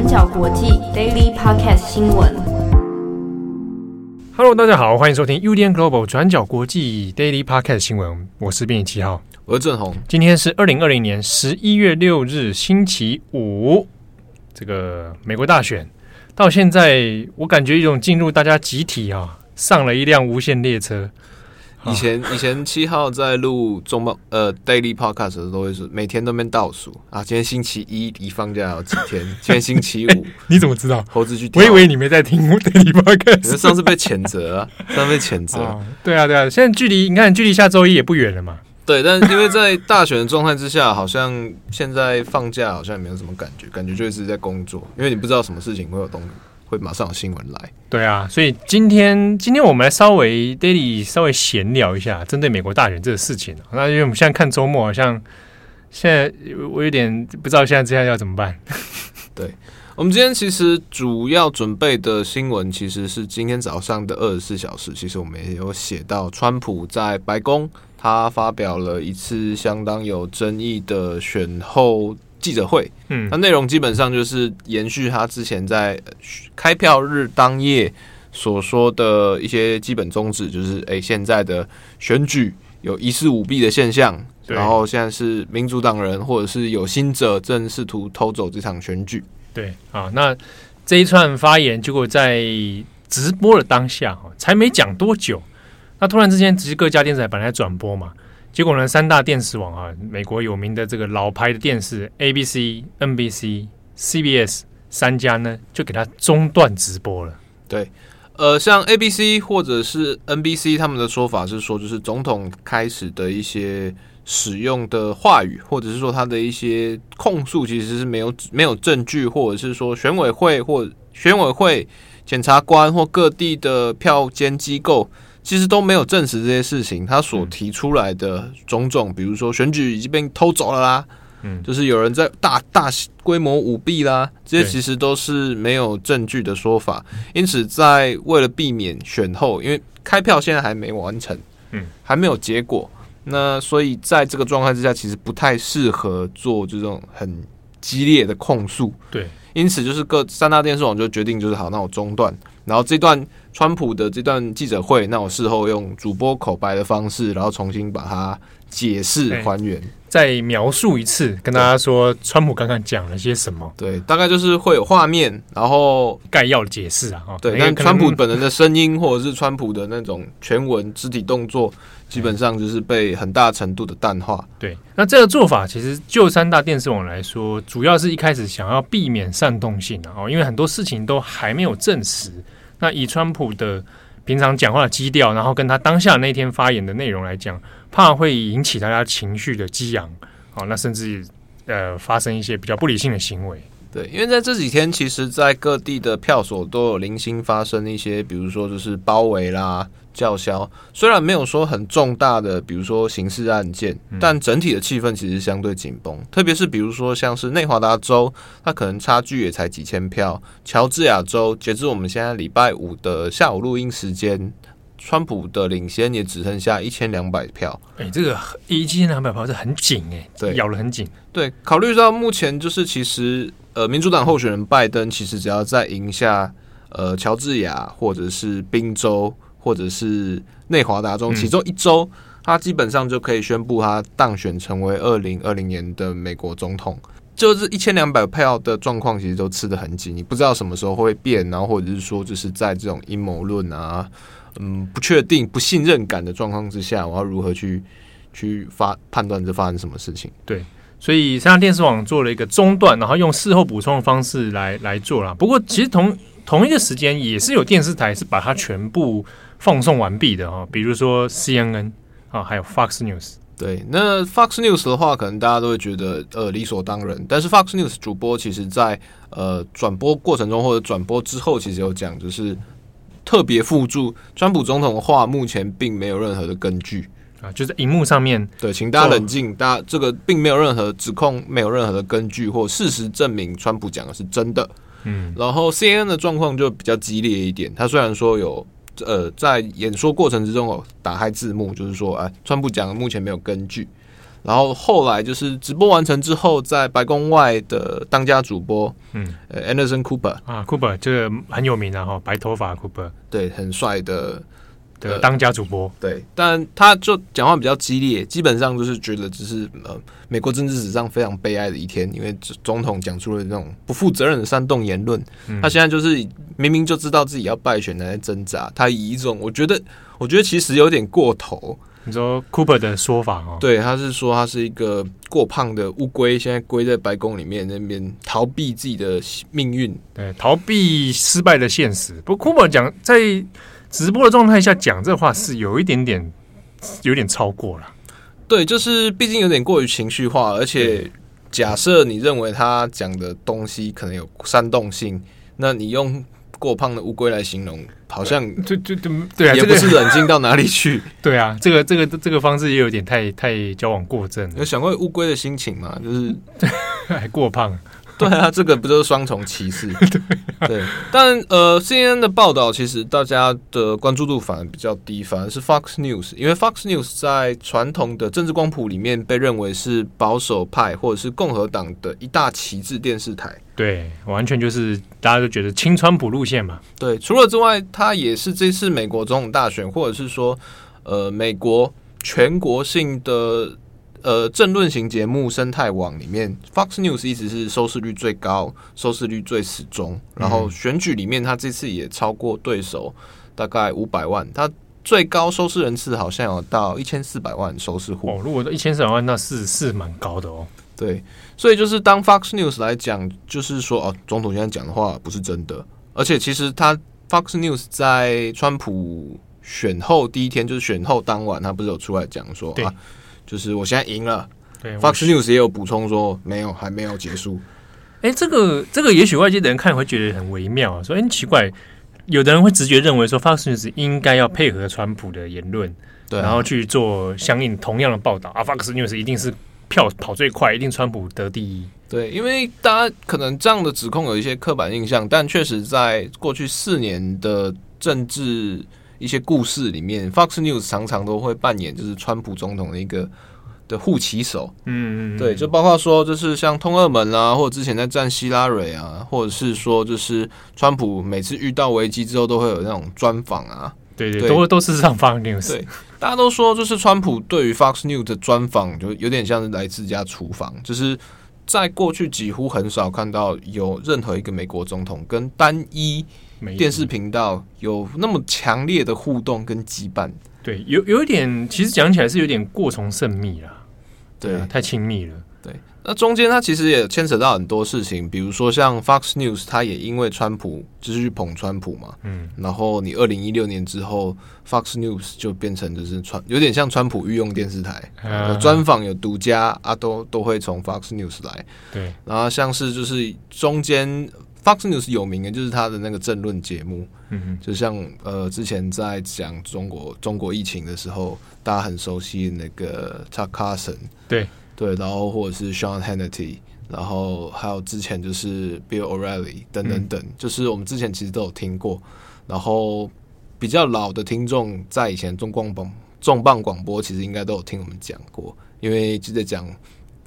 转角国际 Daily Podcast 新闻。Hello，大家好，欢迎收听 UDN Global 转角国际 Daily Podcast 新闻。我是编辑七号，我是郑红。今天是二零二零年十一月六日，星期五。这个美国大选到现在，我感觉一种进入大家集体啊，上了一辆无限列车。以前以前七号在录中报呃 Daily Podcast 的时候，都会是每天都边倒数啊。今天星期一离放假有几天？今天星期五，欸、你怎么知道？猴子去，我以为你没在听 Daily Podcast。上次被谴责啊，上次被谴责、哦。对啊对啊，现在距离你看距离下周一也不远了嘛。对，但因为在大选的状态之下，好像现在放假好像也没有什么感觉，感觉就是在工作，因为你不知道什么事情会有动。会马上有新闻来，对啊，所以今天今天我们来稍微 daily 稍微闲聊一下，针对美国大选这个事情。那因为我们现在看周末，好像现在我有点不知道现在这样要怎么办。对，我们今天其实主要准备的新闻，其实是今天早上的二十四小时。其实我们也有写到，川普在白宫他发表了一次相当有争议的选后。记者会，嗯，那内容基本上就是延续他之前在开票日当夜所说的一些基本宗旨，就是诶，现在的选举有疑似舞弊的现象，然后现在是民主党人或者是有心者正试图偷走这场选举。对啊，那这一串发言结果在直播的当下，才没讲多久，那突然之间，其实各家电视台本来转播嘛。结果呢，三大电视网啊，美国有名的这个老牌的电视 ABC、NBC、CBS 三家呢，就给它中断直播了。对，呃，像 ABC 或者是 NBC，他们的说法是说，就是总统开始的一些使用的话语，或者是说他的一些控诉，其实是没有没有证据，或者是说选委会或选委会检察官或各地的票监机构。其实都没有证实这些事情，他所提出来的种种，比如说选举已经被偷走了啦，嗯，就是有人在大大规模舞弊啦，这些其实都是没有证据的说法。因此，在为了避免选后，因为开票现在还没完成，嗯，还没有结果，那所以在这个状态之下，其实不太适合做这种很激烈的控诉。对，因此就是各三大电视网就决定，就是好，那我中断。然后这段川普的这段记者会，那我事后用主播口白的方式，然后重新把它解释还原，再描述一次，跟大家说川普刚刚讲了些什么。对，大概就是会有画面，然后概要的解释啊。对，但川普本人的声音或者是川普的那种全文肢体动作，基本上就是被很大程度的淡化。对，那这个做法其实就三大电视网来说，主要是一开始想要避免煽动性啊，因为很多事情都还没有证实。那以川普的平常讲话的基调，然后跟他当下那天发言的内容来讲，怕会引起大家情绪的激昂，好，那甚至呃发生一些比较不理性的行为。对，因为在这几天，其实，在各地的票所都有零星发生一些，比如说就是包围啦、叫嚣，虽然没有说很重大的，比如说刑事案件，但整体的气氛其实相对紧绷。特别是比如说像是内华达州，它可能差距也才几千票；乔治亚州，截至我们现在礼拜五的下午录音时间，川普的领先也只剩下一千两百票。哎、欸，这个一千两百票是很紧哎、欸，对，咬得很紧。对，考虑到目前就是其实。呃，民主党候选人拜登其实只要再赢下呃乔治亚或者是宾州或者是内华达州其中一周，他基本上就可以宣布他当选成为二零二零年的美国总统。就是一千两百票的状况，其实都吃得很紧，你不知道什么时候会变，然后或者是说就是在这种阴谋论啊，嗯，不确定、不信任感的状况之下，我要如何去去发判断这发生什么事情？对。所以三大电视网做了一个中断，然后用事后补充的方式来来做了。不过，其实同同一个时间也是有电视台是把它全部放送完毕的哈，比如说 CNN 啊，还有 Fox News。对，那 Fox News 的话，可能大家都会觉得呃理所当然。但是 Fox News 主播其实在呃转播过程中或者转播之后，其实有讲，就是特别附注川普总统的话，目前并没有任何的根据。啊，就在荧幕上面。对，请大家冷静，大家这个并没有任何指控，没有任何的根据或事实证明川普讲的是真的。嗯，然后 CNN 的状况就比较激烈一点。他虽然说有呃在演说过程之中哦打开字幕，就是说哎，川普讲的目前没有根据，然后后来就是直播完成之后，在白宫外的当家主播，嗯，呃，Anderson Cooper 啊，Cooper 这个很有名的哈，白头发 Cooper，对，很帅的的当家主播，对，但他就讲话比较激烈，基本上就是觉得这是呃美国政治史上非常悲哀的一天，因为总统讲出了那种不负责任的煽动言论，嗯、他现在就是明明就知道自己要败选，还在挣扎，他以一种我觉得，我觉得其实有点过头。你说 Cooper 的说法哦，对，他是说他是一个过胖的乌龟，现在龟在白宫里面那边逃避自己的命运，对，逃避失败的现实。不过 Cooper 讲在直播的状态下讲这话是有一点点有点超过了，对，就是毕竟有点过于情绪化，而且假设你认为他讲的东西可能有煽动性，那你用。过胖的乌龟来形容，好像就就就对啊，也不是冷静到哪里去。对啊，这个这个这个方式也有点太太矫枉过正。有想过乌龟的心情吗？就是 还过胖。对啊，这个不就是双重歧视？对，但呃，CNN 的报道其实大家的关注度反而比较低，反而是 Fox News，因为 Fox News 在传统的政治光谱里面被认为是保守派或者是共和党的一大旗帜电视台。对，完全就是大家都觉得清川普路线嘛。对，除了之外，它也是这次美国总统大选，或者是说呃，美国全国性的。呃，政论型节目生态网里面，Fox News 一直是收视率最高、收视率最始终。然后选举里面，他这次也超过对手大概五百万，他最高收视人次好像有到一千四百万收视户。哦，如果一千四百万，那是是蛮高的哦。对，所以就是当 Fox News 来讲，就是说哦，总统现在讲的话不是真的。而且其实他 Fox News 在川普选后第一天，就是选后当晚，他不是有出来讲说啊。就是我现在赢了，对，Fox News 也有补充说没有，还没有结束。哎、欸，这个这个，也许外界的人看会觉得很微妙啊，说哎、欸，奇怪，有的人会直觉认为说 Fox News 应该要配合川普的言论，对、啊，然后去做相应同样的报道啊，Fox News 一定是票跑最快，一定川普得第一。对，因为大家可能这样的指控有一些刻板印象，但确实在过去四年的政治。一些故事里面，Fox News 常常都会扮演就是川普总统的一个的护旗手，嗯嗯，对，就包括说就是像通俄门啊，或者之前在战希拉蕊啊，或者是说就是川普每次遇到危机之后都会有那种专访啊，对对，对，都都是上 Fox News，对，大家都说就是川普对于 Fox News 的专访就有点像是来自家厨房，就是在过去几乎很少看到有任何一个美国总统跟单一。电视频道有那么强烈的互动跟羁绊，对，有有一点，其实讲起来是有点过从甚密了，对，太亲密了，对。那中间它其实也牵扯到很多事情，比如说像 Fox News，它也因为川普就是去捧川普嘛，嗯，然后你二零一六年之后，Fox News 就变成就是川，有点像川普御用电视台，有专访有独家啊，都都会从 Fox News 来，对。然后像是就是中间。Fox News 有名的，就是他的那个政论节目，嗯哼，就像呃，之前在讲中国中国疫情的时候，大家很熟悉那个 Tucker Carlson，对。对，然后或者是 Sean Hannity，然后还有之前就是 Bill O'Reilly 等等等，嗯，就是我们之前其实都有听过，然后比较老的听众在以前中广播重磅广播其实应该都有听我们讲过，因为记得讲。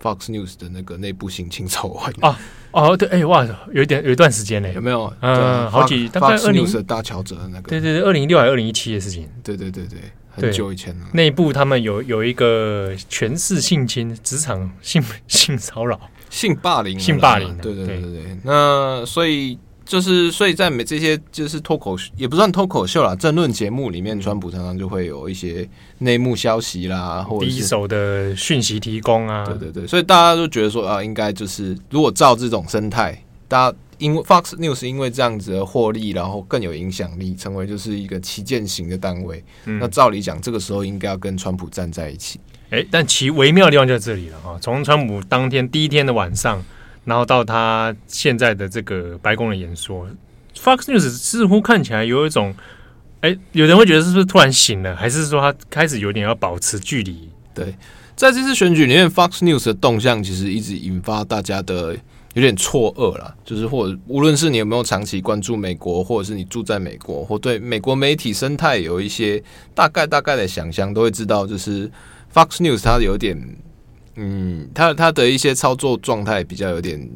Fox News 的那个内部性侵丑闻啊哦对哎、欸、哇有一点有一段时间嘞。有没有？嗯好几大概二零的大乔哲的那个。对对对二零一六还是二零一七的事情。对对对对很久以前了。内部他们有有一个权势性侵职场性性骚扰。性霸凌性霸凌对对对。对对。那所以。就是，所以在每这些就是脱口也不算脱口秀啦，政论节目里面，川普常常就会有一些内幕消息啦，或者第一手的讯息提供啊。对对对，所以大家都觉得说啊，应该就是如果照这种生态，大家因为 Fox News 因为这样子的获利，然后更有影响力，成为就是一个旗舰型的单位。嗯、那照理讲，这个时候应该要跟川普站在一起。哎、欸，但其微妙的地方就在这里了啊！从川普当天第一天的晚上。然后到他现在的这个白宫的演说，Fox News 似乎看起来有一种，哎，有人会觉得是不是突然醒了，还是说他开始有点要保持距离？对，在这次选举里面，Fox News 的动向其实一直引发大家的有点错愕啦，就是或者无论是你有没有长期关注美国，或者是你住在美国，或对美国媒体生态有一些大概大概的想象，都会知道，就是 Fox News 它有点。嗯，他他的一些操作状态比较有点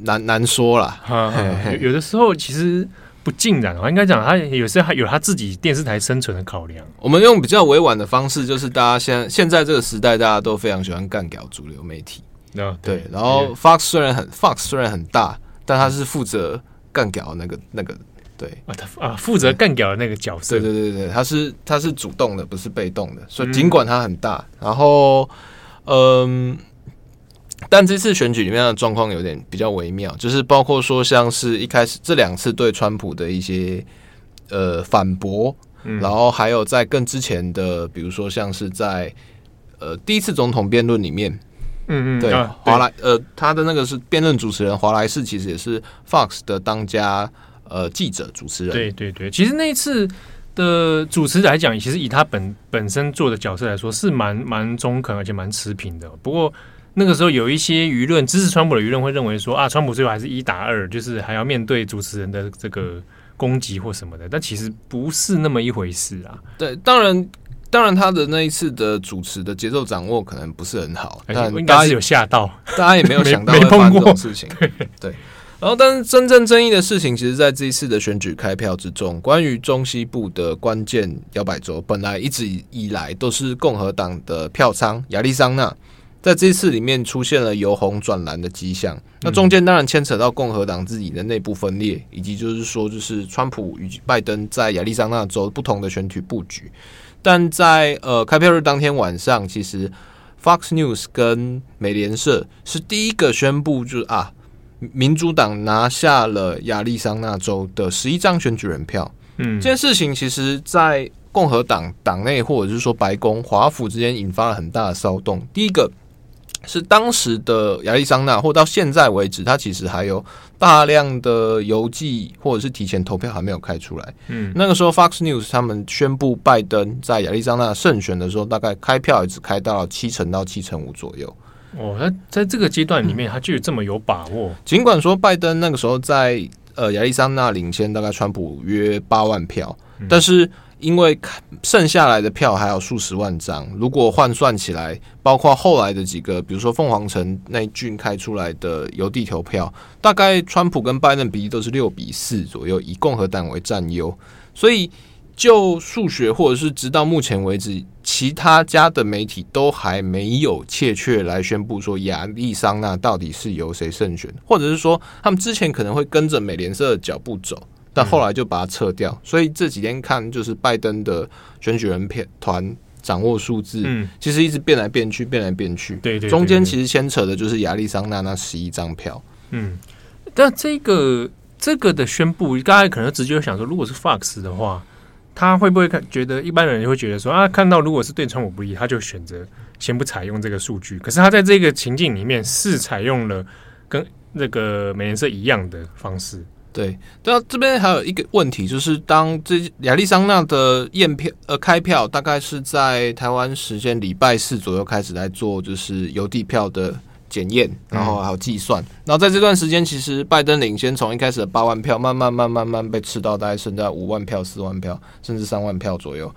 难难说啦。哈哈有有的时候其实不尽然，我应该讲他有时候还有他自己电视台生存的考量。我们用比较委婉的方式，就是大家现在现在这个时代，大家都非常喜欢干掉主流媒体。对，对，然后 Fox 虽然很 Fox 虽然很大，但他是负责干掉那个那个。对啊，他啊负责干掉的那个角色，对对对对，他是他是主动的，不是被动的，所以尽管他很大，嗯、然后嗯，但这次选举里面的状况有点比较微妙，就是包括说像是一开始这两次对川普的一些呃反驳，嗯、然后还有在更之前的，比如说像是在呃第一次总统辩论里面，嗯嗯，对，啊、华莱呃他的那个是辩论主持人华莱士，其实也是 Fox 的当家。呃，记者、主持人，对对对，其实那一次的主持来讲，其实以他本本身做的角色来说，是蛮蛮中肯，而且蛮持平的。不过那个时候有一些舆论支持川普的舆论会认为说啊，川普最后还是一打二，就是还要面对主持人的这个攻击或什么的。但其实不是那么一回事啊。对，当然，当然他的那一次的主持的节奏掌握可能不是很好，但应该是有吓到，大家也没有想到会发生这种事情。对。然后，但是真正争议的事情，其实在这一次的选举开票之中，关于中西部的关键摇摆州，本来一直以来都是共和党的票仓亚利桑那，在这一次里面出现了由红转蓝的迹象。那中间当然牵扯到共和党自己的内部分裂，以及就是说，就是川普与拜登在亚利桑那州不同的选举布局。但在呃开票日当天晚上，其实 Fox News 跟美联社是第一个宣布，就是啊。民主党拿下了亚利桑那州的十一张选举人票。嗯，这件事情其实，在共和党党内或者是说白宫、华府之间引发了很大的骚动。第一个是当时的亚利桑那，或到现在为止，它其实还有大量的邮寄或者是提前投票还没有开出来。嗯，那个时候 Fox News 他们宣布拜登在亚利桑那胜选的时候，大概开票也只开到了七成到七成五左右。哦，那在这个阶段里面，他就有这么有把握。尽管说拜登那个时候在呃亚利桑那领先大概川普约八万票，嗯、但是因为剩下来的票还有数十万张，如果换算起来，包括后来的几个，比如说凤凰城那郡开出来的邮递投票，大概川普跟拜登比例都是六比四左右，以共和党为占优，所以。就数学，或者是直到目前为止，其他家的媒体都还没有确切来宣布说亚利桑那到底是由谁胜选，或者是说他们之前可能会跟着美联社的脚步走，但后来就把它撤掉。嗯、所以这几天看，就是拜登的选举人片团掌握数字，嗯，其实一直变来变去，变来变去。对，对，中间其实牵扯的就是亚利桑那那十一张票。嗯，但这个这个的宣布，大家可能直接想说，如果是 Fox 的话。他会不会看觉得一般人会觉得说啊，看到如果是对川普不利，他就选择先不采用这个数据。可是他在这个情境里面是采用了跟那个美联社一样的方式。对，那这边还有一个问题，就是当这亚利桑那的验票呃开票，大概是在台湾时间礼拜四左右开始来做，就是邮递票的。检验，然后还有计算，然后在这段时间，其实拜登领先，从一开始的八万票，慢慢、慢、慢慢被吃到大概剩在五万票、四万票，甚至三万票左右，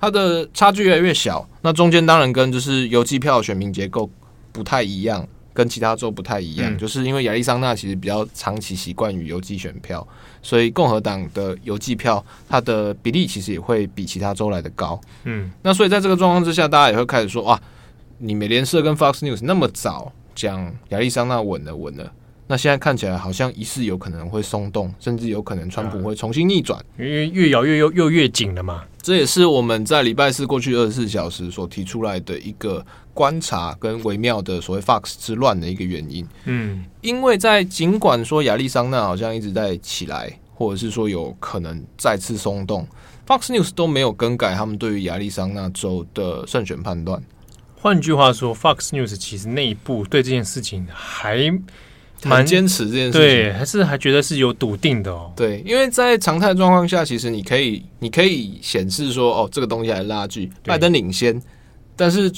它的差距越来越小。那中间当然跟就是邮寄票选民结构不太一样，跟其他州不太一样，嗯、就是因为亚利桑那其实比较长期习惯于邮寄选票，所以共和党的邮寄票它的比例其实也会比其他州来的高。嗯，那所以在这个状况之下，大家也会开始说，哇，你美联社跟 Fox News 那么早。讲亚利桑那稳了稳了，那现在看起来好像疑似有可能会松动，甚至有可能川普会重新逆转，因为越摇越又又越紧了嘛。这也是我们在礼拜四过去二十四小时所提出来的一个观察跟微妙的所谓 Fox 之乱的一个原因。嗯，因为在尽管说亚利桑那好像一直在起来，或者是说有可能再次松动，Fox News 都没有更改他们对于亚利桑那州的胜选判断。换句话说，Fox News 其实内部对这件事情还蛮坚持这件事情，对，还是还觉得是有笃定的哦。对，因为在常态状况下，其实你可以你可以显示说，哦，这个东西还拉锯，拜登领先。但是，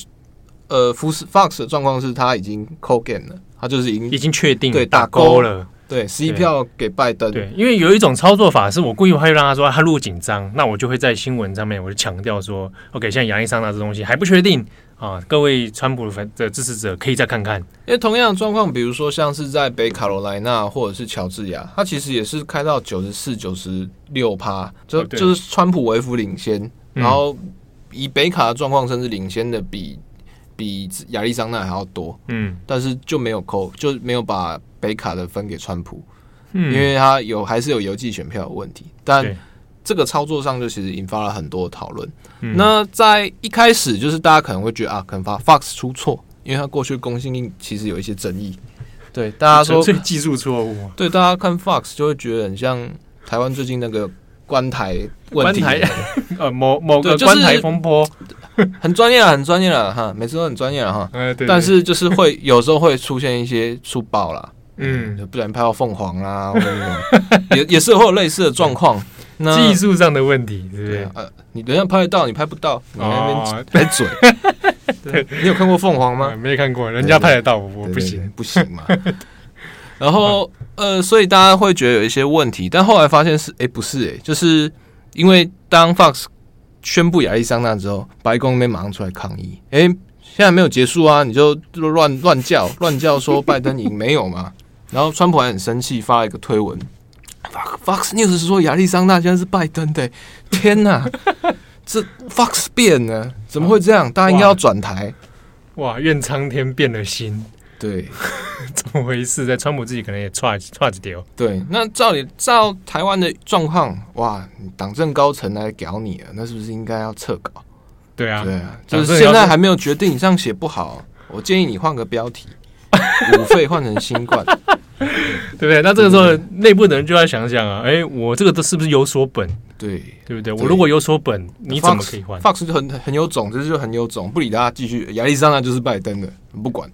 呃，福斯 Fox 的状况是他已经 call game 了，他就是已经已经确定对打勾了。对，十一票给拜登。对，因为有一种操作法是我故意会让他说他如果紧张，那我就会在新闻上面我就强调说，OK，现在亚利桑那这东西还不确定啊，各位川普的支持者可以再看看。因为同样的状况，比如说像是在北卡罗来纳或者是乔治亚，它其实也是开到九十四、九十六趴，就、哦、就是川普为幅领先，然后以北卡的状况，甚至领先的比比亚利桑那还要多。嗯，但是就没有扣，就没有把。北卡的分给川普，嗯，因为他有还是有邮寄选票的问题，但这个操作上就其实引发了很多讨论。那在一开始，就是大家可能会觉得啊，可能发 Fox 出错，因为它过去公信力其实有一些争议。对，大家说 技术错误。对，大家看 Fox 就会觉得很像台湾最近那个关台问题，呃，某某个关台风波。很专业啊，很专业了哈，每次都很专业了哈。但是就是会有时候会出现一些粗暴啦。嗯，就不然拍到凤凰啊，或者也 也是会有类似的状况。那技术上的问题，对不对？呃，你人家拍得到，你拍不到，你那边 拍嘴。对，你有看过凤凰吗？没看过，人家拍得到，我不行，不行嘛。然后呃，所以大家会觉得有一些问题，但后来发现是，哎，不是，哎，就是因为当 Fox 宣布亚利桑那之后，白宫那边马上出来抗议，哎，现在没有结束啊，你就乱乱叫乱叫说拜登赢没有嘛？然后川普还很生气，发了一个推文。Fox News 是说亚利桑那现在是拜登的，天哪，这 Fox 变了，怎么会这样？大家应该要转台。哇，愿苍天变了心。对，怎么回事？在川普自己可能也踹踹几丢。对，那照你照台湾的状况，哇，党政高层来屌你了，那是不是应该要撤稿？对啊，对啊，就是现在还没有决定，你这样写不好。我建议你换个标题，武肺换成新冠。对不对？那这个时候内部的人就要想想啊，哎，我这个都是不是有所本？对，对不对？我如果有所本，你怎么可以换？Fox 就很很有种，这就很有种，不理他，继续。亚利桑那就是拜登的，不管。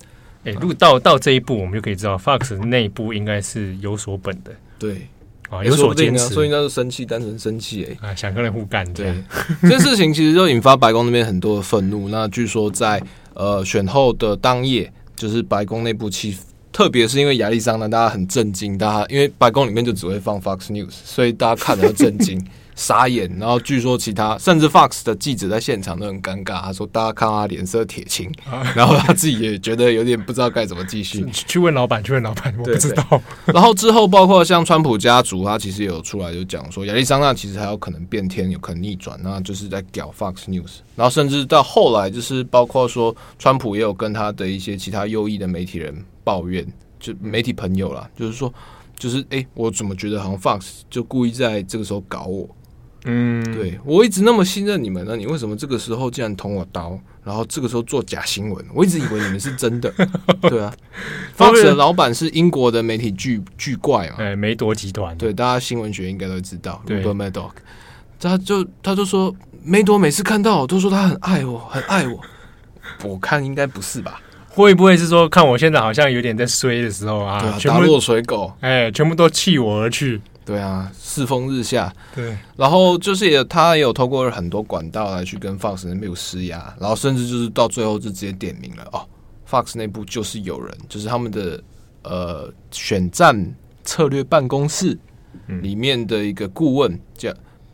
哎，如果到到这一步，我们就可以知道，Fox 内部应该是有所本的。对啊，有所坚持，所以那是生气，单纯生气哎，啊，想跟人互干。对，这件事情其实就引发白宫那边很多的愤怒。那据说在呃选后的当夜，就是白宫内部气。特别是因为亚历山大，大家很震惊，大家因为白宫里面就只会放 Fox News，所以大家看了震惊、傻眼。然后据说其他甚至 Fox 的记者在现场都很尴尬，他说大家看他脸色铁青，然后他自己也觉得有点不知道该怎么继续。去问老板，去问老板，我不知道。然后之后包括像川普家族，他其实也有出来就讲说，亚利桑那其实还有可能变天，有可能逆转，那就是在屌 Fox News。然后甚至到后来，就是包括说川普也有跟他的一些其他右翼的媒体人。抱怨就媒体朋友啦，就是说，就是哎、欸，我怎么觉得好像 Fox 就故意在这个时候搞我？嗯，对我一直那么信任你们呢，你为什么这个时候竟然捅我刀？然后这个时候做假新闻？我一直以为你们是真的。对啊，Fox 的老板是英国的媒体巨巨怪嘛？哎，梅朵集团。对，大家新闻学应该都知道。Rupert Murdoch，他就他就说，梅朵每次看到我都说他很爱我，很爱我。我看应该不是吧？会不会是说，看我现在好像有点在衰的时候啊？对啊，全部落水狗，哎，全部都弃我而去。对啊，世风日下。对，然后就是也，他也有透过很多管道来去跟 Fox 那边施压，然后甚至就是到最后就直接点名了哦，Fox 内部就是有人，就是他们的呃选战策略办公室里面的一个顾问，叫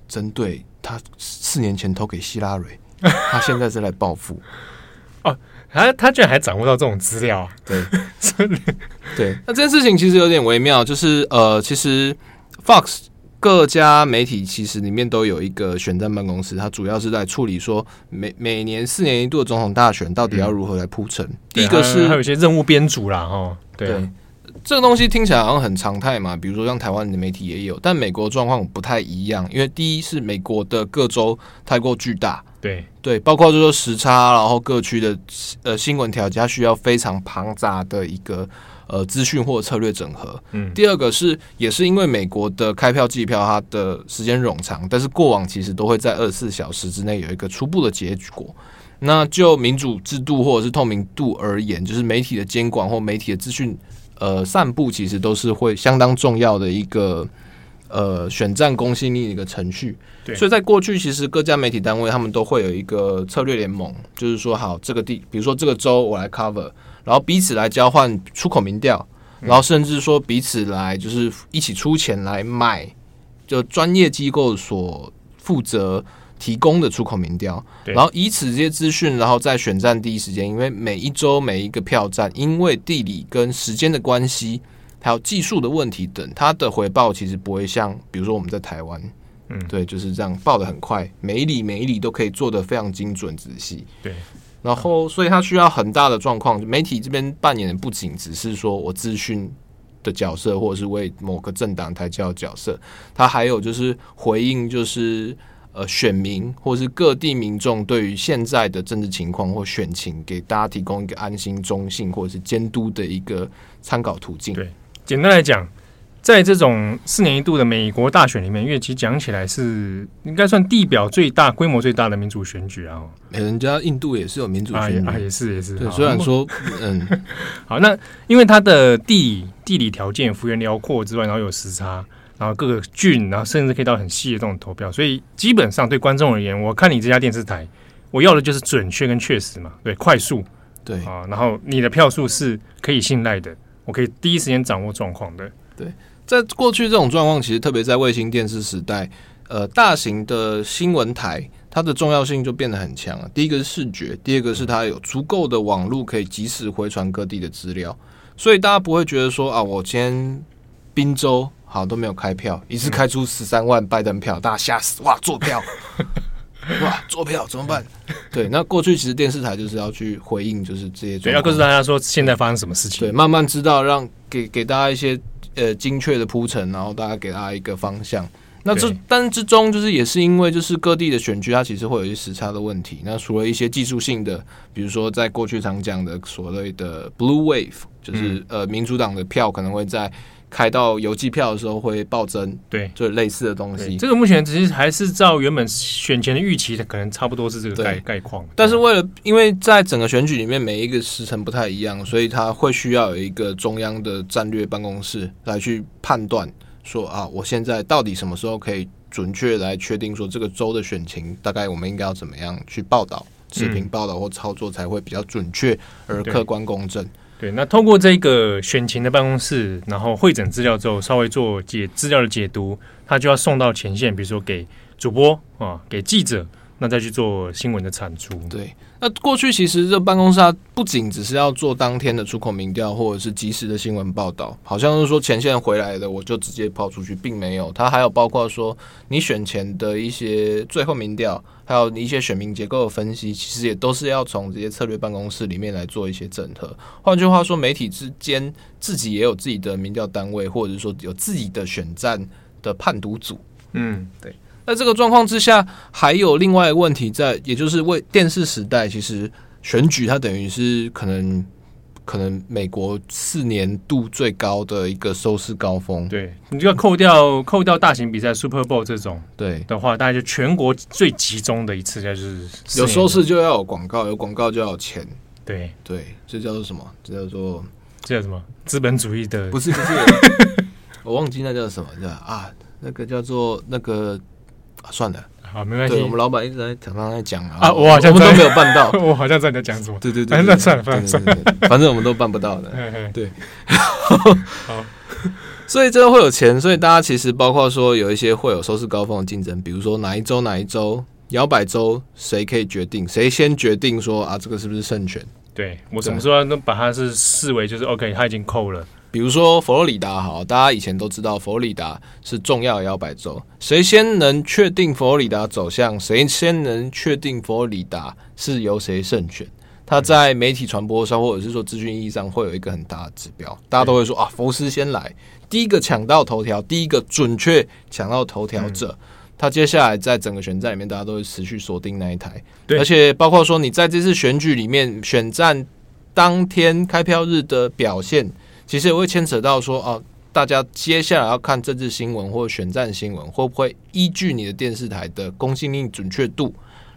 针对他四年前投给希拉蕊，他现在是来报复。他他居然还掌握到这种资料啊？对，对。那这件事情其实有点微妙，就是呃，其实 Fox 各家媒体其实里面都有一个选战办公室，它主要是在处理说每每年四年一度的总统大选到底要如何来铺陈。嗯、第一个是还有一些任务编组啦，哈，对，对。这个东西听起来好像很常态嘛，比如说像台湾的媒体也有，但美国状况不太一样，因为第一是美国的各州太过巨大。对对，包括就是说时差，然后各区的呃新闻条件，它需要非常庞杂的一个呃资讯或策略整合。嗯，第二个是也是因为美国的开票计票，它的时间冗长，但是过往其实都会在二十四小时之内有一个初步的结果。那就民主制度或者是透明度而言，就是媒体的监管或媒体的资讯呃散布，其实都是会相当重要的一个。呃，选战公信力的一个程序，所以在过去，其实各家媒体单位他们都会有一个策略联盟，就是说，好，这个地，比如说这个州我来 cover，然后彼此来交换出口民调，然后甚至说彼此来就是一起出钱来买，就专业机构所负责提供的出口民调，然后以此这些资讯，然后在选战第一时间，因为每一周每一个票站，因为地理跟时间的关系，还有技术的问题等，它的回报其实不会像比如说我们在台湾，嗯，对，就是这样报的很快，每一里每一里都可以做的非常精准仔细，对。然后，所以它需要很大的状况。媒体这边扮演的不仅只是说我资讯的角色，或者是为某个政党抬轿的角色，它还有就是回应，就是呃选民或是各地民众对于现在的政治情况或选情，给大家提供一个安心、中性或者是监督的一个参考途径。对，简单来讲。在这种四年一度的美国大选里面，因为其实讲起来是应该算地表最大、规模最大的民主选举啊。人家印度也是有民主选举，啊，也是也是。对，虽然说，嗯，好，那因为它的地地理条件幅员辽阔之外，然后有时差，然后各个郡，然后甚至可以到很细的这种投票，所以基本上对观众而言，我看你这家电视台，我要的就是准确跟确实嘛，对，快速，对啊，然后你的票数是可以信赖的，我可以第一时间掌握状况的，对。在过去这种状况，其实特别在卫星电视时代，呃，大型的新闻台它的重要性就变得很强了。第一个是视觉，第二个是它有足够的网络可以及时回传各地的资料，所以大家不会觉得说啊，我今天滨州好都没有开票，一次开出十三万拜登票，大家吓死哇，坐票哇，坐票怎么办？对，那过去其实电视台就是要去回应，就是这些，对，要告诉大家说现在发生什么事情，对，慢慢知道，让给给大家一些。呃，精确的铺陈，然后大家给大家一个方向。那这但之中，就是也是因为就是各地的选区，它其实会有一些时差的问题。那除了一些技术性的，比如说在过去常讲的所谓的 blue wave，就是、嗯、呃民主党的票可能会在。开到邮寄票的时候会暴增，对，就类似的东西。这个目前只是还是照原本选前的预期的，可能差不多是这个概概况。但是为了，因为在整个选举里面每一个时辰不太一样，所以它会需要有一个中央的战略办公室来去判断，说啊，我现在到底什么时候可以准确来确定说这个州的选情，大概我们应该要怎么样去报道、视频报道或操作才会比较准确而客观公正。对，那透过这个选情的办公室，然后会诊资料之后，稍微做解资料的解读，他就要送到前线，比如说给主播啊，给记者，那再去做新闻的产出。对。那过去其实这办公室它不仅只是要做当天的出口民调或者是即时的新闻报道，好像是说前线回来的我就直接抛出去，并没有。它还有包括说你选前的一些最后民调，还有一些选民结构的分析，其实也都是要从这些策略办公室里面来做一些整合。换句话说，媒体之间自己也有自己的民调单位，或者说有自己的选战的判读组。嗯，对。那这个状况之下，还有另外一个问题在，也就是为电视时代，其实选举它等于是可能可能美国四年度最高的一个收视高峰。对，你就要扣掉扣掉大型比赛 Super Bowl 这种对的话，大概就全国最集中的一次，就是有收视就要有广告，有广告就要有钱。对对，这叫做什么？这叫做这叫什么？资本主义的？不是不是，我忘记那叫什么叫啊？那个叫做那个。啊、算了，好，没关系。我们老板一直在常常在讲啊，啊，我好像我们都没有办到，我好像在你在讲什么？对对对，那算了，算了，算了，反正我们都办不到的。对，好，所以真的会有钱，所以大家其实包括说有一些会有收视高峰的竞争，比如说哪一周哪一周摇摆周，谁可以决定，谁先决定说啊，这个是不是胜权？对，我什么时候能把它是视为就是 OK，他已经扣了。比如说佛罗里达，好，大家以前都知道佛罗里达是重要的摇摆州。谁先能确定佛罗里达走向？谁先能确定佛罗里达是由谁胜选？他在媒体传播上，或者是说资讯意义上，会有一个很大的指标。大家都会说啊，福斯先来，第一个抢到头条，第一个准确抢到头条者，他接下来在整个选战里面，大家都会持续锁定那一台。而且包括说你在这次选举里面，选战当天开票日的表现。其实也会牵扯到说啊，大家接下来要看政治新闻或者选战新闻，会不会依据你的电视台的公信力准确度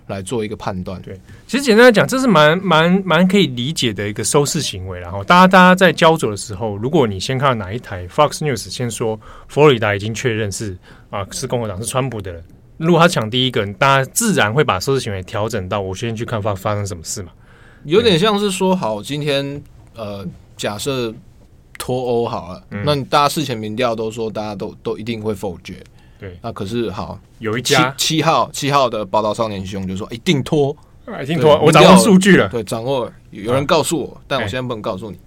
来做一个判断？对，其实简单来讲，这是蛮蛮蛮可以理解的一个收视行为。然后，大家大家在焦灼的时候，如果你先看到哪一台 Fox News 先说佛罗里达已经确认是啊是共和党是川普的人，如果他抢第一个，大家自然会把收视行为调整到我先去看发发生什么事嘛。有点像是说，好，今天呃假设。脱欧好了，嗯、那你大家事前民调都说大家都都一定会否决。对，那可是好有一家。七,七号七号的宝岛少年兄就说一定脱，一定脱，我掌握数据了，对，掌握有人告诉我，啊、但我现在不能告诉你，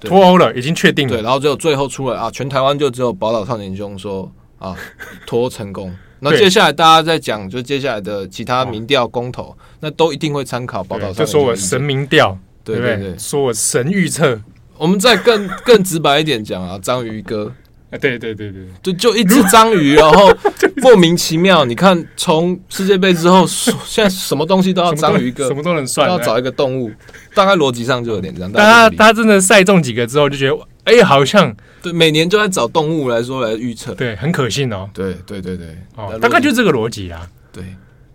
脱欧了，已经确定了。对，然后最后最后出来啊，全台湾就只有宝岛少年兄说啊 脱成功。那接下来大家在讲，就接下来的其他民调公投，那都一定会参考宝岛少年兄。就说我神民调，对对？对，说我神预测。我们再更 更直白一点讲啊，章鱼哥。啊，对对对对，就就一只章鱼，然后 莫名其妙。你看，从世界杯之后，现在什么东西都要章鱼哥，什么都能算，要找一个动物，大概逻辑上就有点这样。但他他真的赛中几个之后，就觉得哎，好像对，每年就在找动物来说来预测，对，很可信哦。对对对对，哦，大概就这个逻辑啊。对，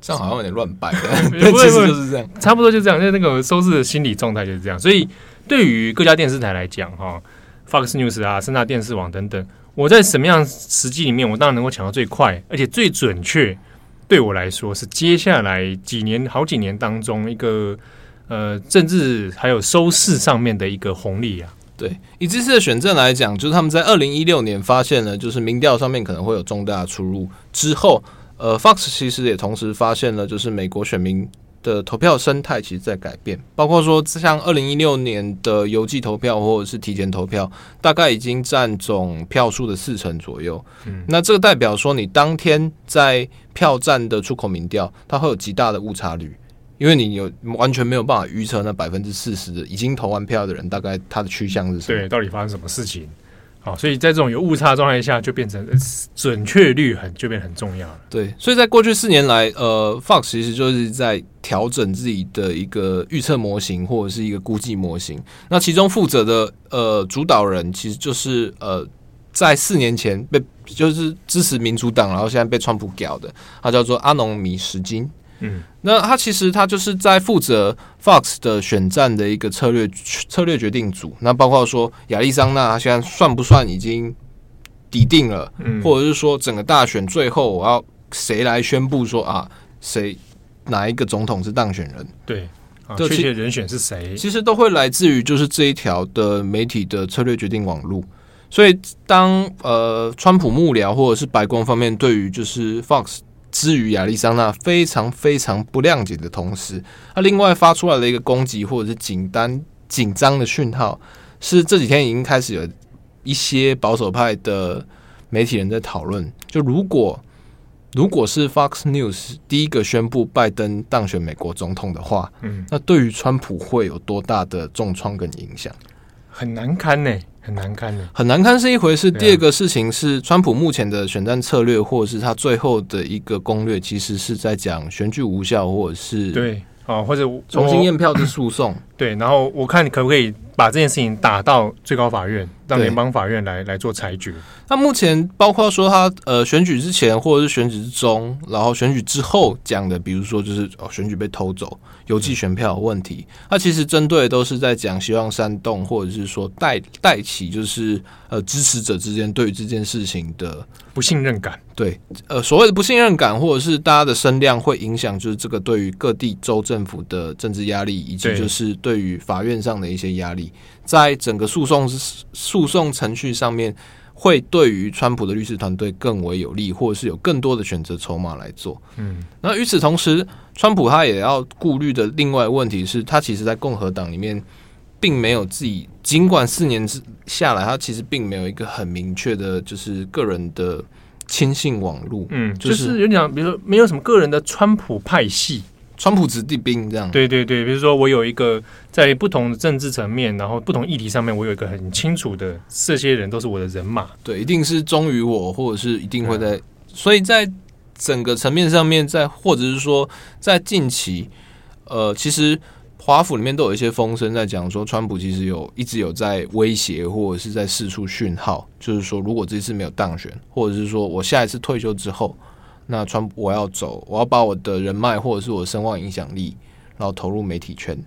这样好像有点乱掰，但其实就是这样，差不多就这样。就那个收视的心理状态就是这样。所以，对于各家电视台来讲，哈，Fox News 啊，三大电视网等等。我在什么样时机里面，我当然能够抢到最快，而且最准确。对我来说，是接下来几年、好几年当中一个呃政治还有收视上面的一个红利啊。对，以这次的选战来讲，就是他们在二零一六年发现了，就是民调上面可能会有重大出入之后，呃，Fox 其实也同时发现了，就是美国选民。的投票生态其实在改变，包括说像二零一六年的邮寄投票或者是提前投票，大概已经占总票数的四成左右。嗯，那这个代表说你当天在票站的出口民调，它会有极大的误差率，因为你有完全没有办法预测那百分之四十的已经投完票的人大概他的去向是什么，对，到底发生什么事情。好，所以在这种有误差状态下，就变成准确率很就变很重要了。对，所以在过去四年来，呃，Fox 其实就是在调整自己的一个预测模型或者是一个估计模型。那其中负责的呃主导人，其实就是呃在四年前被就是支持民主党，然后现在被川普屌的，他叫做阿农米什金。嗯，那他其实他就是在负责 Fox 的选战的一个策略策略决定组，那包括说亚利桑那现在算不算已经抵定了，嗯，或者是说整个大选最后我要谁来宣布说啊，谁哪一个总统是当选人？对，啊，确切人选是谁？其实都会来自于就是这一条的媒体的策略决定网路。所以当呃川普幕僚或者是白宫方面对于就是 Fox。至于亚利桑那非常非常不谅解的同时，他另外发出来的一个攻击或者是紧单紧张的讯号，是这几天已经开始有一些保守派的媒体人在讨论。就如果如果是 Fox News 第一个宣布拜登当选美国总统的话，嗯，那对于川普会有多大的重创跟影响？很难堪呢。很难堪的，很难堪是一回事。第二个事情是，川普目前的选战策略，或者是他最后的一个攻略，其实是在讲选举无效，或者是对啊，或者重新验票的诉讼。对，然后我看你可不可以把这件事情打到最高法院，让联邦法院来来做裁决。那目前包括说他呃选举之前，或者是选举之中，然后选举之后讲的，比如说就是哦选举被偷走。邮寄选票的问题，它其实针对的都是在讲希望煽动，或者是说带带起，就是呃支持者之间对于这件事情的不信任感。对，呃，所谓的不信任感，或者是大家的声量会影响，就是这个对于各地州政府的政治压力，以及就是对于法院上的一些压力，在整个诉讼诉讼程序上面。会对于川普的律师团队更为有利，或者是有更多的选择筹码来做。嗯，那与此同时，川普他也要顾虑的另外问题是，他其实，在共和党里面并没有自己，尽管四年之下来，他其实并没有一个很明确的，就是个人的亲信网路。嗯，就是、就是有点像，比如说，没有什么个人的川普派系。川普子弟兵这样，对对对，比如说我有一个在不同的政治层面，然后不同议题上面，我有一个很清楚的，这些人都是我的人马，对，一定是忠于我，或者是一定会在，嗯、所以在整个层面上面，在或者是说在近期，呃，其实华府里面都有一些风声在讲说，川普其实有一直有在威胁或者是在四处讯号，就是说如果这次没有当选，或者是说我下一次退休之后。那川普我要走，我要把我的人脉或者是我的声望影响力，然后投入媒体圈。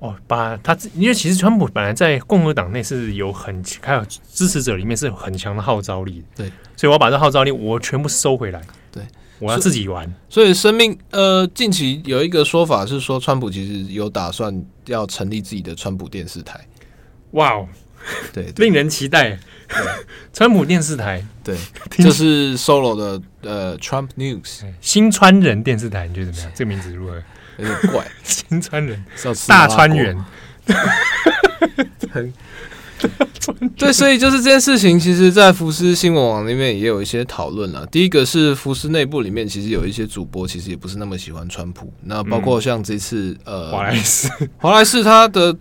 哦，把他，因为其实川普本来在共和党内是有很还有支持者里面是有很强的号召力，对，所以我要把这号召力我全部收回来，对，我要自己玩。所以，所以生命呃，近期有一个说法是说，川普其实有打算要成立自己的川普电视台。哇哦！对，令人期待。川普电视台，对，这是 Solo 的呃 Trump News，新川人电视台，你觉得怎么样？这个名字如何？有点怪，新川人，大川原，很。对，所以就是这件事情，其实，在福斯新闻网里面也有一些讨论了。第一个是福斯内部里面，其实有一些主播其实也不是那么喜欢川普。那包括像这次，呃，华莱士，华莱士他的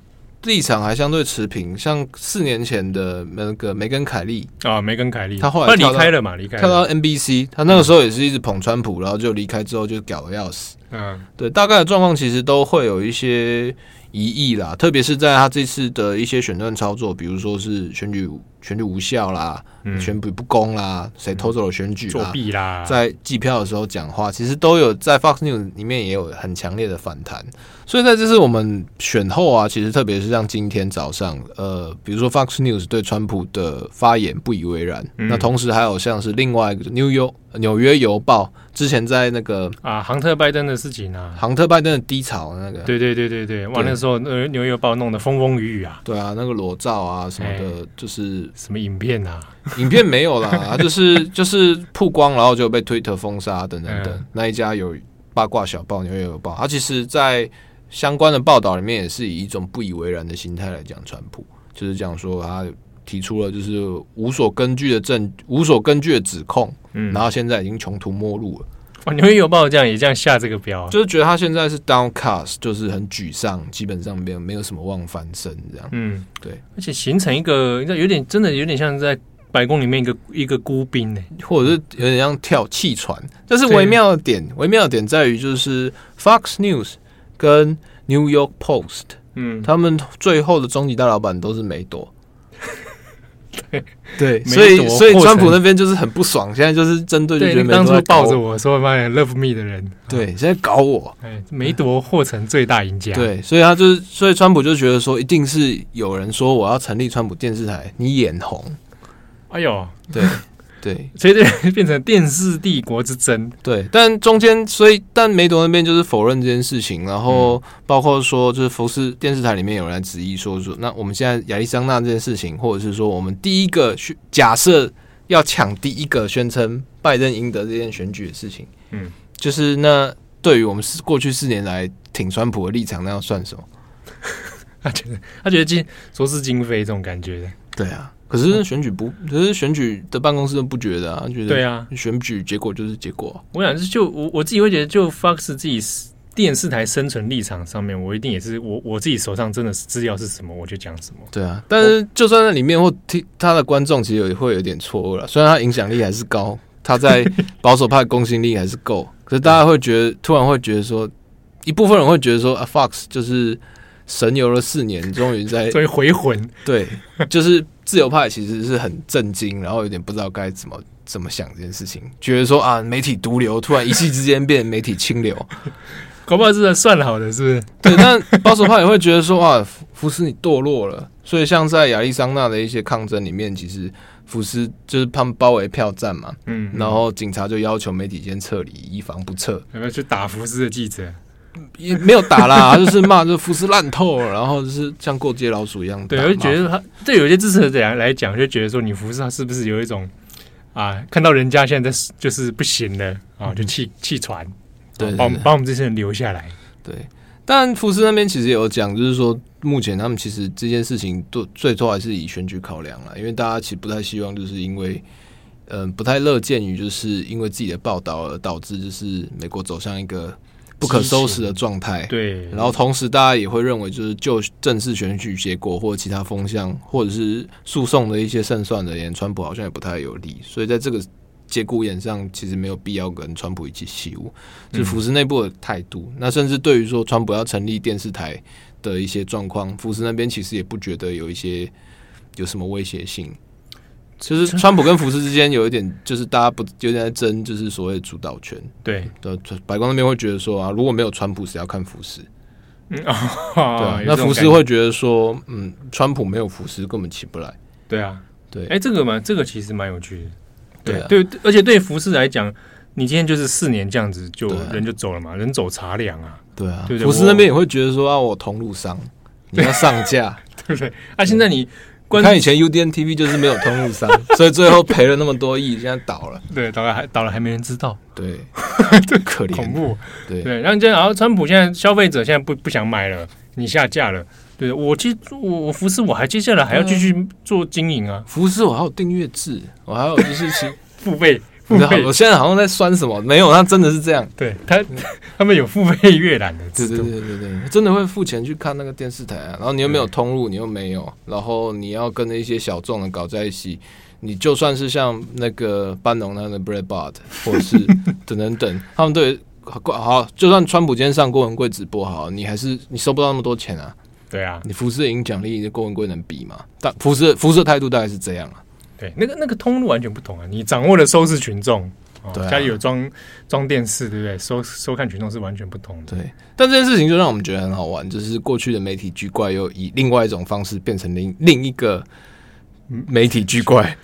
立场还相对持平。像四年前的那个梅根凯利啊，梅根凯利，他后来离开了嘛，离开跳到 NBC，他那个时候也是一直捧川普，然后就离开之后就搞得要死。嗯，对，大概的状况其实都会有一些。疑义啦，特别是在他这次的一些选段操作，比如说是选举选举无效啦，嗯、选举不公啦，谁偷走了选举啦，作弊啦，在计票的时候讲话，其实都有在 Fox News 里面也有很强烈的反弹。所以在这次我们选后啊，其实特别是像今天早上，呃，比如说 Fox News 对川普的发言不以为然，嗯、那同时还有像是另外一个 New York 纽约邮报。之前在那个啊，杭特拜登的事情啊，杭特拜登的低潮那个，对对对对对，哇，那时候呃，纽约报弄得风风雨雨啊，对啊，那个裸照啊什么的，就是什么影片啊，影片没有啦，就是就是曝光，然后就被推特封杀等等等。那一家有八卦小报纽约邮报，它其实在相关的报道里面也是以一种不以为然的心态来讲川普，就是讲说他提出了就是无所根据的证，无所根据的指控。嗯，然后现在已经穷途末路了。哇，纽约邮报这样也这样下这个标，就是觉得他现在是 downcast，就是很沮丧，基本上没有没有什么望翻身这样。嗯，对，而且形成一个，有点真的有点像在白宫里面一个一个孤兵呢，或者是有点像跳气船。但是微妙的点，微妙的点在于就是 Fox News 跟 New York Post，嗯，他们最后的终极大老板都是梅朵。对。对，所以所以川普那边就是很不爽，现在就是针对就觉得当初抱着我说妈 “love me” 的人，对，现在搞我，哎，梅朵获成最大赢家，对，所以他就是，所以川普就觉得说，一定是有人说我要成立川普电视台，你眼红，哎呦，对。对，所以这 变成电视帝国之争。对，但中间，所以但梅朵那边就是否认这件事情，然后包括说，就是福斯电视台里面有人来质疑说说，那我们现在亚利桑那这件事情，或者是说我们第一个假设要抢第一个宣称拜登赢得这件选举的事情，嗯，就是那对于我们过去四年来挺川普的立场，那要算什么？他觉得他觉得今说是经非这种感觉的，对啊。可是选举不，可是选举的办公室都不觉得啊，觉得对啊，选举结果就是结果啊。我想是就我我自己会觉得，就 Fox 自己电视台生存立场上面，我一定也是我我自己手上真的是资料是什么，我就讲什么。对啊，但是就算在里面或听他的观众，其实也会有点错愕了。虽然他影响力还是高，他在保守派公信力还是够，可是大家会觉得，突然会觉得说，一部分人会觉得说啊，Fox 就是神游了四年，终于在 终于回魂。对，就是。自由派其实是很震惊，然后有点不知道该怎么怎么想这件事情，觉得说啊，媒体毒瘤突然一夕之间变媒体清流，恐怕是算好的，是不是？对，但保守派也会觉得说啊，福斯你堕落了，所以像在亚利桑那的一些抗争里面，其实福斯就是他们包围票站嘛，嗯，然后警察就要求媒体先撤离，以防不测，有没有去打福斯的记者？也没有打啦，就是骂这福斯烂透了，然后就是像过街老鼠一样。对，我就觉得他对有些支持者来来讲，就觉得说你服饰他是不是有一种啊，看到人家现在就是不行了啊，就弃弃船，对，把把我们这些人留下来。对，但福斯那边其实也有讲，就是说目前他们其实这件事情都最终还是以选举考量了，因为大家其实不太希望，就是因为嗯不太乐见于就是因为自己的报道而导致就是美国走向一个。不可收拾的状态，对。然后同时，大家也会认为，就是就正式选举结果或者其他风向，或者是诉讼的一些胜算而言，川普好像也不太有利。所以在这个节骨眼上，其实没有必要跟川普一起起舞。是福斯内部的态度。嗯、那甚至对于说川普要成立电视台的一些状况，福斯那边其实也不觉得有一些有什么威胁性。就是川普跟福斯之间有一点，就是大家不有点在争，就是所谓的主导权。对的，白宫那边会觉得说啊，如果没有川普，谁要看福斯？嗯啊，对，那福斯会觉得说，嗯，川普没有福斯根本起不来。对啊，对，哎，这个嘛，这个其实蛮有趣的。对啊，对，而且对福斯来讲，你今天就是四年这样子，就人就走了嘛，人走茶凉啊。对啊，福斯那边也会觉得说啊，我同路商，你要上架，对不对？啊，现在你。关看以前 UDN TV 就是没有通路商，所以最后赔了那么多亿，现在倒了。对，倒了还倒了还没人知道，对，这可怜，恐怖。对对，然后这样，然后川普现在消费者现在不不想买了，你下架了。对我其实我我福斯我还接下来还要继续做经营啊，福斯我还有订阅制，我还有就是 付费。付费，我现在好像在酸什么？没有，他真的是这样。对他，他们有付费阅览的，对对对对对，真的会付钱去看那个电视台啊。然后你又没有通路，你又没有，然后你要跟那些小众的搞在一起，你就算是像那个班农那的 Breitbart，或者是等等等，他们对好，就算川普今天上郭文贵直播好，你还是你收不到那么多钱啊。对啊，你福斯的影响力，郭文贵能比吗？但辐射辐射态度大概是这样啊。对，那个那个通路完全不同啊！你掌握的收视群众，哦对啊、家里有装装电视，对不对？收收看群众是完全不同的。对，但这件事情就让我们觉得很好玩，就是过去的媒体巨怪又以另外一种方式变成另另一个媒体巨怪。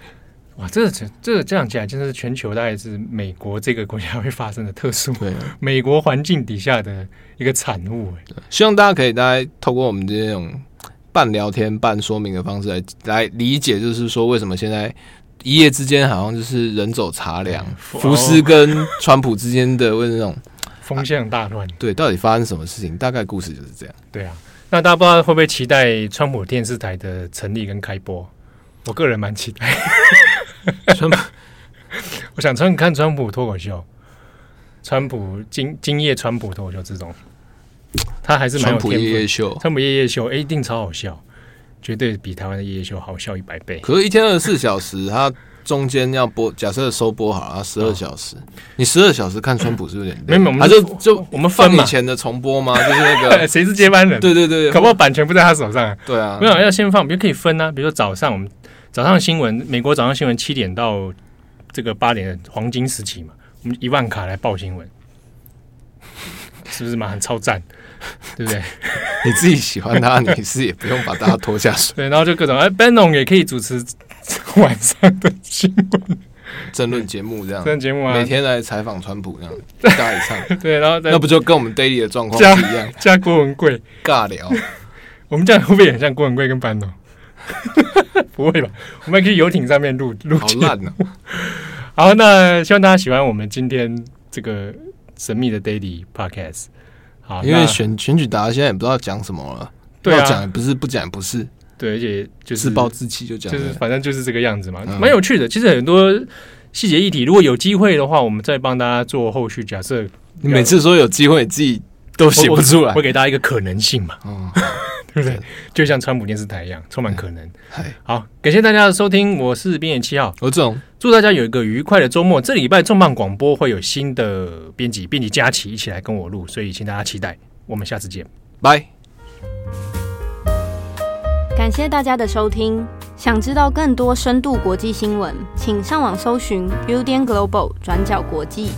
哇，这个这这个这样讲，真的是全球大概是美国这个国家会发生的特殊，对，美国环境底下的一个产物。希望大家可以大家透过我们这种。半聊天半说明的方式来来理解，就是说为什么现在一夜之间好像就是人走茶凉，福斯跟川普之间的为那种 风向大乱，对，到底发生什么事情？大概故事就是这样。对啊，那大家不知道会不会期待川普电视台的成立跟开播？我个人蛮期待。川普，我想川看川普脱口秀，川普今今夜川普脱口秀这种。他还是蛮普夜夜秀，川普夜夜秀，一定超好笑，绝对比台湾的夜夜秀好笑一百倍。可是，一天二十四小时，他中间要播，假设收播好了，十二小时，你十二小时看川普是有点累。没有，就就我们分以前的重播吗？就是那个 谁是接班人？对对对，可不可版权不在他手上？对啊，没有要先放，比如可以分啊，比如说早上我们早上新闻，美国早上新闻七点到这个八点的黄金时期嘛，我们一万卡来报新闻，是不是嘛？很超赞。对不对？你自己喜欢他，你是也不用把大家拖下水。对，然后就各种哎，Bannon 也可以主持晚上的新闻争论节目这样，争论节目啊，每天来采访川普这样，大一场。对，然后那不就跟我们 Daily 的状况是一样？加郭文贵尬聊，我们这样会不会很像郭文贵跟 Bannon？不会吧？我们可以游艇上面录录。好烂呢。好，那希望大家喜欢我们今天这个神秘的 Daily Podcast。好因为选选举大家现在也不知道讲什么了，对啊，讲也不是，不讲不是，对，而且就是自暴自弃就讲，就是反正就是这个样子嘛，蛮有趣的。其实很多细节议题，如果有机会的话，我们再帮大家做后续。假设你每次说有机会，自己都写不出来，会给大家一个可能性嘛，对不对？就像川普电视台一样，充满可能。好，感谢大家的收听，我是编演七号，我这种祝大家有一个愉快的周末。这礼拜重磅广播会有新的编辑，编辑佳琪一起来跟我录，所以请大家期待。我们下次见，拜。感谢大家的收听。想知道更多深度国际新闻，请上网搜寻 Udan Global 转角国际。